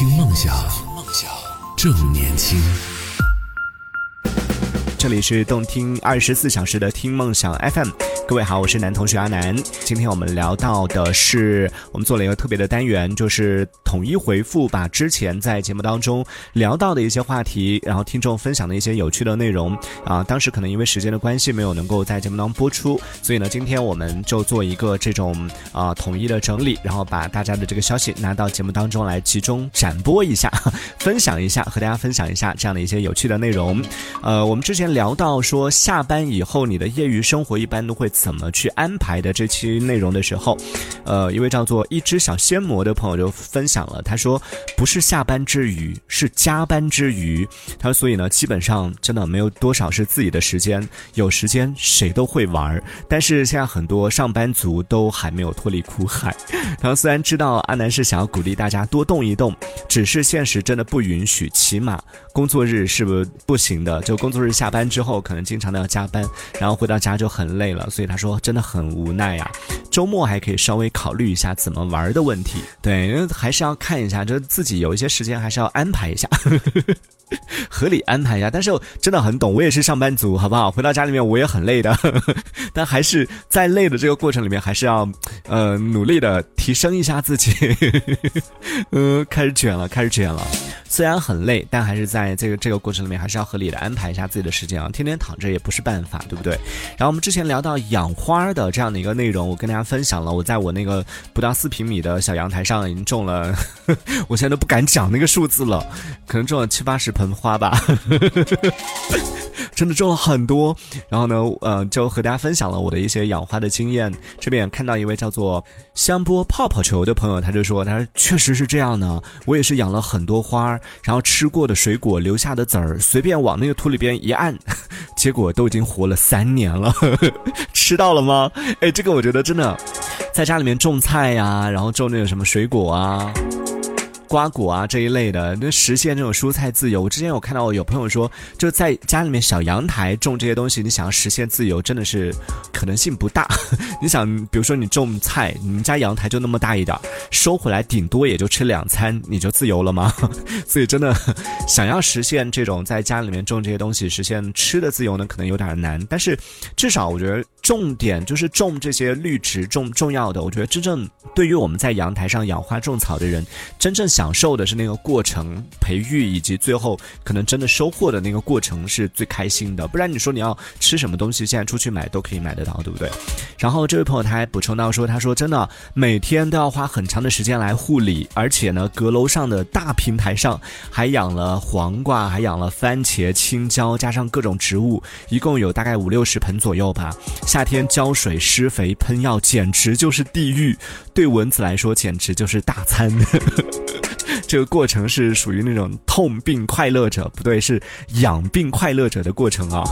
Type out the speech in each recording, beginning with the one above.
听梦想，正年轻。这里是动听二十四小时的听梦想 FM，各位好，我是男同学阿南。今天我们聊到的是，我们做了一个特别的单元，就是统一回复，把之前在节目当中聊到的一些话题，然后听众分享的一些有趣的内容啊，当时可能因为时间的关系没有能够在节目当中播出，所以呢，今天我们就做一个这种啊统一的整理，然后把大家的这个消息拿到节目当中来集中展播一下，分享一下，和大家分享一下这样的一些有趣的内容。呃，我们之前。聊到说下班以后你的业余生活一般都会怎么去安排的这期内容的时候，呃，一位叫做一只小仙魔的朋友就分享了，他说不是下班之余，是加班之余。他说所以呢，基本上真的没有多少是自己的时间，有时间谁都会玩儿，但是现在很多上班族都还没有脱离苦海。他说虽然知道阿南是想要鼓励大家多动一动，只是现实真的不允许，起码工作日是不不行的，就工作日下班。之后可能经常都要加班，然后回到家就很累了，所以他说真的很无奈呀。周末还可以稍微考虑一下怎么玩的问题，对，因为还是要看一下，就是自己有一些时间还是要安排一下。合理安排一下，但是真的很懂，我也是上班族，好不好？回到家里面我也很累的，但还是在累的这个过程里面，还是要呃努力的提升一下自己。呃，开始卷了，开始卷了。虽然很累，但还是在这个这个过程里面，还是要合理的安排一下自己的时间啊。天天躺着也不是办法，对不对？然后我们之前聊到养花的这样的一个内容，我跟大家分享了，我在我那个不到四平米的小阳台上已经种了，我现在都不敢讲那个数字了，可能种了七八十盆花吧。真的种了很多，然后呢，呃，就和大家分享了我的一些养花的经验。这边也看到一位叫做香波泡泡球的朋友，他就说，他说确实是这样呢，我也是养了很多花，然后吃过的水果留下的籽儿，随便往那个土里边一按，结果都已经活了三年了，吃到了吗？哎，这个我觉得真的，在家里面种菜呀，然后种那个什么水果啊。瓜果啊这一类的，那实现这种蔬菜自由。我之前有看到有朋友说，就在家里面小阳台种这些东西，你想要实现自由，真的是可能性不大。你想，比如说你种菜，你们家阳台就那么大一点，收回来顶多也就吃两餐，你就自由了吗？所以真的想要实现这种在家里面种这些东西，实现吃的自由呢，可能有点难。但是至少我觉得。重点就是种这些绿植，重重要的。我觉得真正对于我们在阳台上养花种草的人，真正享受的是那个过程，培育以及最后可能真的收获的那个过程是最开心的。不然你说你要吃什么东西，现在出去买都可以买得到，对不对？然后这位朋友他还补充到说，他说真的每天都要花很长的时间来护理，而且呢，阁楼上的大平台上还养了黄瓜，还养了番茄、青椒，加上各种植物，一共有大概五六十盆左右吧。夏天浇水、施肥、喷药，简直就是地狱；对蚊子来说，简直就是大餐。这个过程是属于那种痛并快乐着，不对，是养病快乐者的过程啊。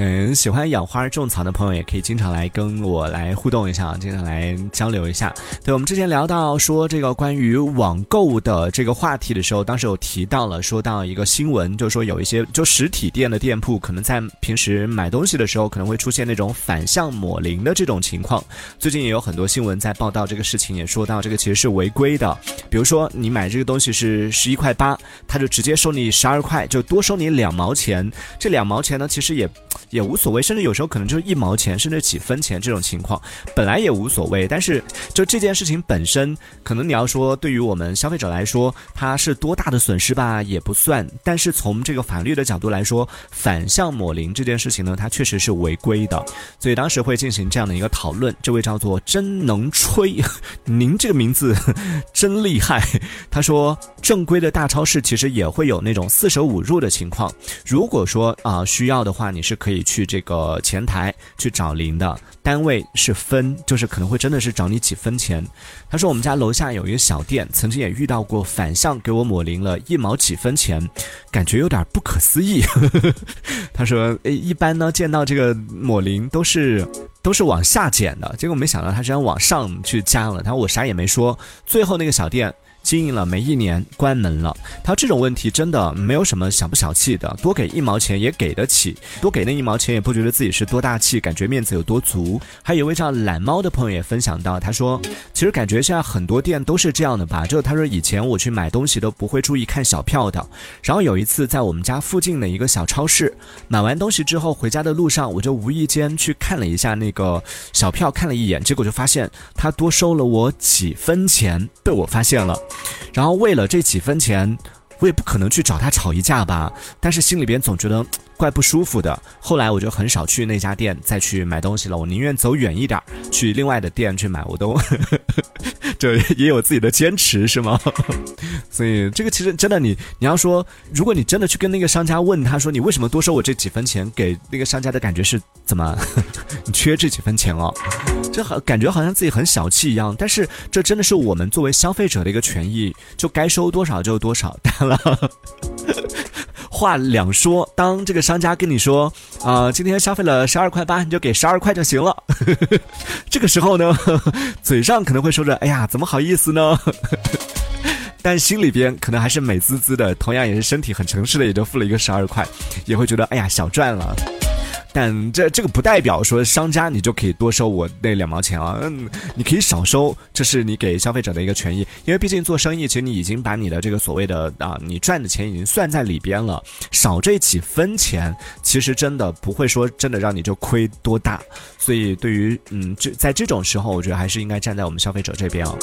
嗯，喜欢养花种草的朋友也可以经常来跟我来互动一下，经常来交流一下。对，我们之前聊到说这个关于网购的这个话题的时候，当时有提到了，说到一个新闻，就是说有一些就实体店的店铺，可能在平时买东西的时候，可能会出现那种反向抹零的这种情况。最近也有很多新闻在报道这个事情，也说到这个其实是违规的。比如说你买这个东西是十一块八，他就直接收你十二块，就多收你两毛钱。这两毛钱呢，其实也。也无所谓，甚至有时候可能就是一毛钱，甚至几分钱这种情况，本来也无所谓。但是就这件事情本身，可能你要说对于我们消费者来说，它是多大的损失吧，也不算。但是从这个法律的角度来说，反向抹零这件事情呢，它确实是违规的。所以当时会进行这样的一个讨论。这位叫做真能吹，您这个名字 真厉害。他说，正规的大超市其实也会有那种四舍五入的情况。如果说啊需要的话，你是可以。去这个前台去找零的单位是分，就是可能会真的是找你几分钱。他说我们家楼下有一个小店，曾经也遇到过反向给我抹零了一毛几分钱，感觉有点不可思议。他说，诶，一般呢见到这个抹零都是。都是往下减的，结果没想到他居然往上去加了。他说我啥也没说，最后那个小店。经营了没一年，关门了。他这种问题真的没有什么小不小气的，多给一毛钱也给得起，多给那一毛钱也不觉得自己是多大气，感觉面子有多足。还有一位叫懒猫的朋友也分享到，他说其实感觉现在很多店都是这样的吧。就他说以前我去买东西都不会注意看小票的，然后有一次在我们家附近的一个小超市买完东西之后回家的路上，我就无意间去看了一下那个小票，看了一眼，结果就发现他多收了我几分钱，被我发现了。然后为了这几分钱，我也不可能去找他吵一架吧。但是心里边总觉得怪不舒服的。后来我就很少去那家店再去买东西了，我宁愿走远一点，去另外的店去买。我都 这也有自己的坚持，是吗？所以这个其实真的，你你要说，如果你真的去跟那个商家问他说你为什么多收我这几分钱，给那个商家的感觉是怎么？你缺这几分钱哦？这好感觉好像自己很小气一样，但是这真的是我们作为消费者的一个权益，就该收多少就多少。当然了，话两说，当这个商家跟你说啊，今天消费了十二块八，你就给十二块就行了。这个时候呢，嘴上可能会说着，哎呀，怎么好意思呢？但心里边可能还是美滋滋的，同样也是身体很诚实的，也就付了一个十二块，也会觉得哎呀小赚了。但这这个不代表说商家你就可以多收我那两毛钱啊，嗯，你可以少收，这是你给消费者的一个权益，因为毕竟做生意，其实你已经把你的这个所谓的啊，你赚的钱已经算在里边了，少这几分钱，其实真的不会说真的让你就亏多大，所以对于嗯这在这种时候，我觉得还是应该站在我们消费者这边啊。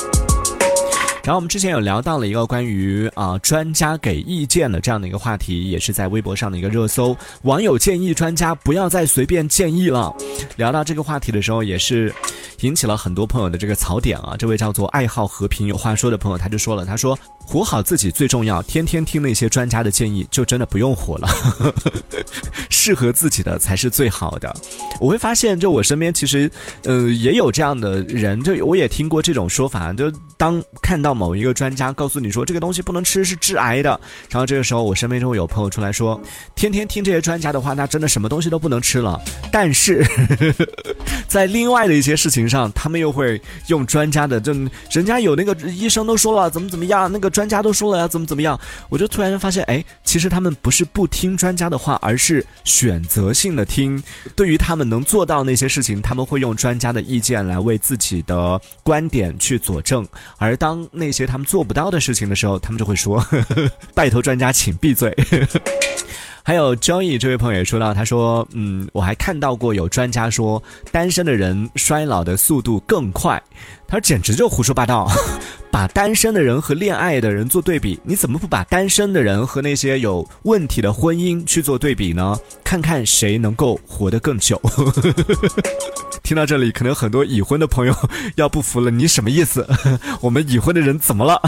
然后我们之前有聊到了一个关于啊专家给意见的这样的一个话题，也是在微博上的一个热搜。网友建议专家不要再随便建议了。聊到这个话题的时候，也是引起了很多朋友的这个槽点啊。这位叫做爱好和平有话说的朋友，他就说了，他说。活好自己最重要，天天听那些专家的建议，就真的不用活了。适合自己的才是最好的。我会发现，就我身边其实，呃，也有这样的人，就我也听过这种说法，就当看到某一个专家告诉你说这个东西不能吃，是致癌的，然后这个时候我身边就会有朋友出来说，天天听这些专家的话，那真的什么东西都不能吃了。但是，在另外的一些事情上，他们又会用专家的，就人家有那个医生都说了，怎么怎么样，那个。专家都说了要怎么怎么样，我就突然发现，哎，其实他们不是不听专家的话，而是选择性的听。对于他们能做到那些事情，他们会用专家的意见来为自己的观点去佐证；而当那些他们做不到的事情的时候，他们就会说：“ 拜托专家，请闭嘴。”还有 Joey 这位朋友也说到，他说：“嗯，我还看到过有专家说，单身的人衰老的速度更快。”他说：“简直就胡说八道。”把单身的人和恋爱的人做对比，你怎么不把单身的人和那些有问题的婚姻去做对比呢？看看谁能够活得更久。听到这里，可能很多已婚的朋友要不服了，你什么意思？我们已婚的人怎么了？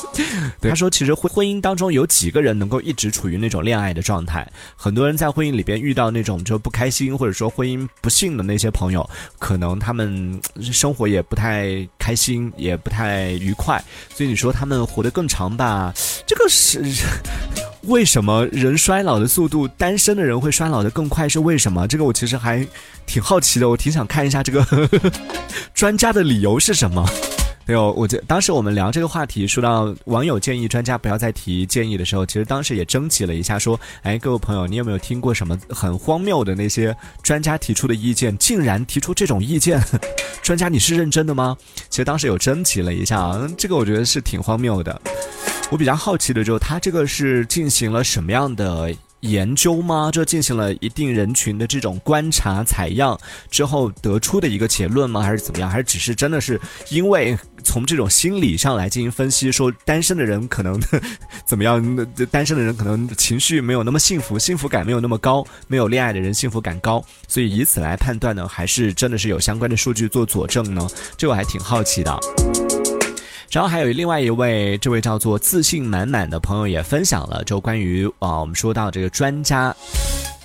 他说，其实婚婚姻当中有几个人能够一直处于那种恋爱的状态？很多人在婚姻里边遇到那种就不开心或者说婚姻不幸的那些朋友，可能他们生活也不太开心，也不太愉快。所以你说他们活得更长吧？这个是为什么人衰老的速度，单身的人会衰老的更快？是为什么？这个我其实还挺好奇的，我挺想看一下这个 专家的理由是什么。没有，我觉当时我们聊这个话题，说到网友建议专家不要再提建议的时候，其实当时也征集了一下，说，哎，各位朋友，你有没有听过什么很荒谬的那些专家提出的意见？竟然提出这种意见，专家你是认真的吗？其实当时有征集了一下啊，这个我觉得是挺荒谬的。我比较好奇的就是他这个是进行了什么样的？研究吗？这进行了一定人群的这种观察采样之后得出的一个结论吗？还是怎么样？还是只是真的是因为从这种心理上来进行分析，说单身的人可能 怎么样？单身的人可能情绪没有那么幸福，幸福感没有那么高，没有恋爱的人幸福感高，所以以此来判断呢？还是真的是有相关的数据做佐证呢？这我还挺好奇的。然后还有另外一位，这位叫做自信满满的朋友也分享了，就关于啊，我们说到这个专家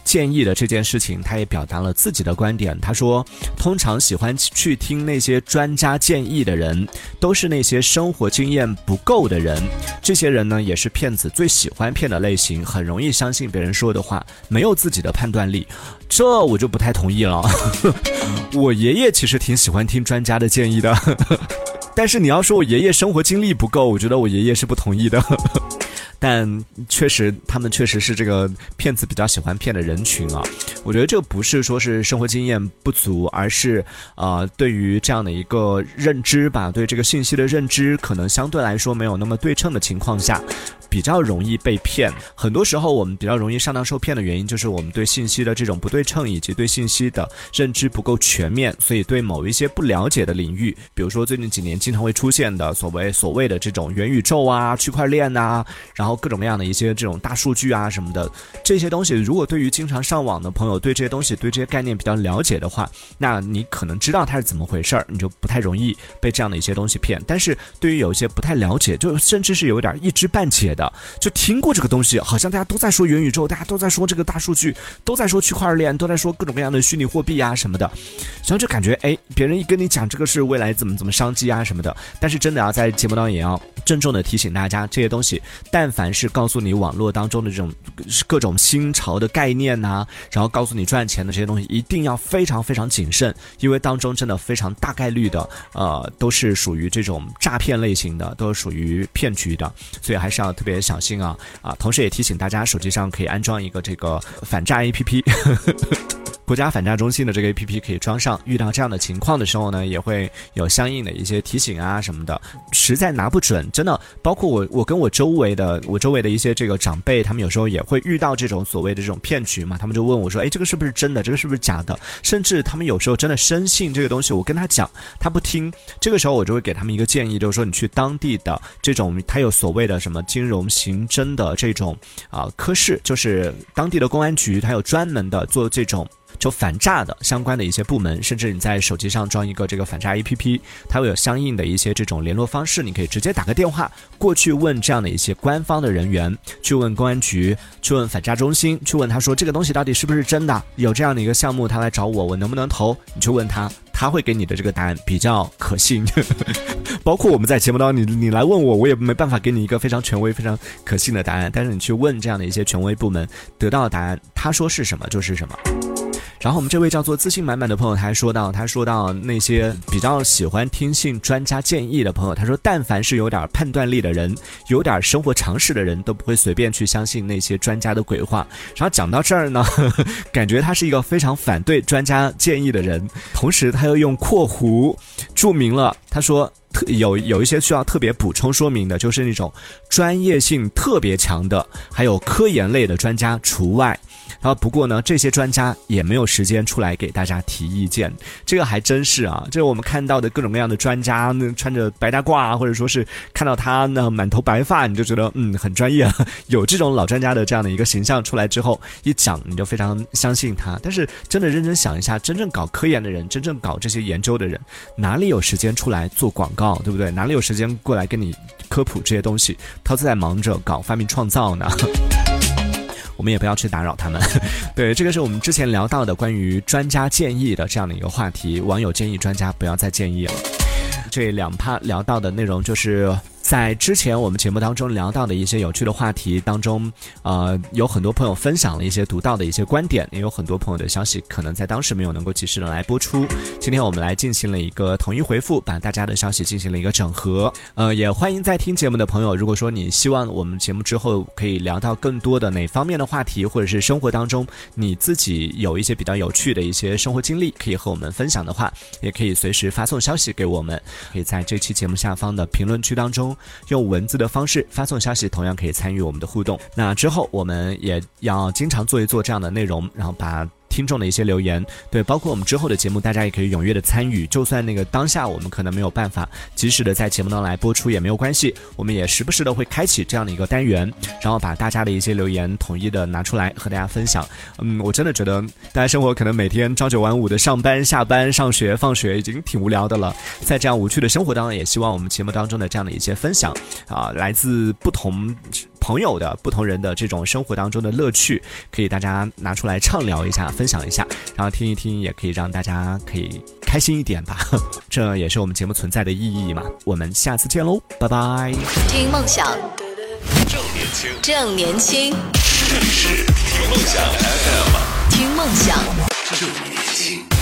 建议的这件事情，他也表达了自己的观点。他说，通常喜欢去听那些专家建议的人，都是那些生活经验不够的人。这些人呢，也是骗子最喜欢骗的类型，很容易相信别人说的话，没有自己的判断力，这我就不太同意了。我爷爷其实挺喜欢听专家的建议的，但是你要说我爷爷生活经历不够，我觉得我爷爷是不同意的。但确实，他们确实是这个骗子比较喜欢骗的人群啊。我觉得这不是说是生活经验不足，而是啊，对于这样的一个认知吧，对这个信息的认知可能相对来说没有那么对称的情况下。比较容易被骗，很多时候我们比较容易上当受骗的原因，就是我们对信息的这种不对称，以及对信息的认知不够全面，所以对某一些不了解的领域，比如说最近几年经常会出现的所谓所谓的这种元宇宙啊、区块链呐，然后各种各样的一些这种大数据啊什么的这些东西，如果对于经常上网的朋友对这些东西对这些概念比较了解的话，那你可能知道它是怎么回事儿，你就不太容易被这样的一些东西骗。但是对于有一些不太了解，就甚至是有点一知半解。的就听过这个东西，好像大家都在说元宇宙，大家都在说这个大数据，都在说区块链，都在说各种各样的虚拟货币啊什么的，然后就感觉哎，别人一跟你讲这个是未来怎么怎么商机啊什么的，但是真的要在节目当中也要郑重的提醒大家，这些东西，但凡是告诉你网络当中的这种各种新潮的概念呐，然后告诉你赚钱的这些东西，一定要非常非常谨慎，因为当中真的非常大概率的，呃，都是属于这种诈骗类型的，都是属于骗局的，所以还是要。别小心啊啊！同时也提醒大家，手机上可以安装一个这个反诈 APP。国家反诈中心的这个 A P P 可以装上，遇到这样的情况的时候呢，也会有相应的一些提醒啊什么的。实在拿不准，真的，包括我，我跟我周围的，我周围的一些这个长辈，他们有时候也会遇到这种所谓的这种骗局嘛。他们就问我说：“哎，这个是不是真的？这个是不是假的？”甚至他们有时候真的深信这个东西，我跟他讲，他不听。这个时候我就会给他们一个建议，就是说你去当地的这种，他有所谓的什么金融刑侦的这种啊科室，就是当地的公安局，他有专门的做这种。就反诈的相关的一些部门，甚至你在手机上装一个这个反诈 APP，它会有相应的一些这种联络方式，你可以直接打个电话过去问这样的一些官方的人员，去问公安局，去问反诈中心，去问他说这个东西到底是不是真的，有这样的一个项目，他来找我，我能不能投？你去问他，他会给你的这个答案比较可信。包括我们在节目当中，你你来问我，我也没办法给你一个非常权威、非常可信的答案。但是你去问这样的一些权威部门，得到的答案，他说是什么就是什么。然后我们这位叫做自信满满的朋友，他还说到，他说到那些比较喜欢听信专家建议的朋友，他说，但凡是有点判断力的人，有点生活常识的人，都不会随便去相信那些专家的鬼话。然后讲到这儿呢，感觉他是一个非常反对专家建议的人，同时他又用括弧注明了，他说特有有一些需要特别补充说明的，就是那种专业性特别强的，还有科研类的专家除外。然后不过呢，这些专家也没有时间出来给大家提意见，这个还真是啊。这我们看到的各种各样的专家，那穿着白大褂啊，或者说是看到他那满头白发，你就觉得嗯很专业，有这种老专家的这样的一个形象出来之后，一讲你就非常相信他。但是真的认真想一下，真正搞科研的人，真正搞这些研究的人，哪里有时间出来做广告，对不对？哪里有时间过来跟你科普这些东西？他都在忙着搞发明创造呢。我们也不要去打扰他们，对，这个是我们之前聊到的关于专家建议的这样的一个话题。网友建议专家不要再建议了。这两趴聊到的内容就是。在之前我们节目当中聊到的一些有趣的话题当中，呃，有很多朋友分享了一些独到的一些观点，也有很多朋友的消息可能在当时没有能够及时的来播出。今天我们来进行了一个统一回复，把大家的消息进行了一个整合。呃，也欢迎在听节目的朋友，如果说你希望我们节目之后可以聊到更多的哪方面的话题，或者是生活当中你自己有一些比较有趣的一些生活经历可以和我们分享的话，也可以随时发送消息给我们，可以在这期节目下方的评论区当中。用文字的方式发送消息，同样可以参与我们的互动。那之后，我们也要经常做一做这样的内容，然后把。听众的一些留言，对，包括我们之后的节目，大家也可以踊跃的参与。就算那个当下我们可能没有办法及时的在节目当中来播出也没有关系，我们也时不时的会开启这样的一个单元，然后把大家的一些留言统一的拿出来和大家分享。嗯，我真的觉得大家生活可能每天朝九晚五的上班、下班、上学、放学已经挺无聊的了，在这样无趣的生活当中，也希望我们节目当中的这样的一些分享啊，来自不同。朋友的不同人的这种生活当中的乐趣，可以大家拿出来畅聊一下，分享一下，然后听一听，也可以让大家可以开心一点吧。这也是我们节目存在的意义嘛。我们下次见喽，拜拜。听梦想。正年轻，正年轻，这里是听梦想 FM，听梦想。正年轻。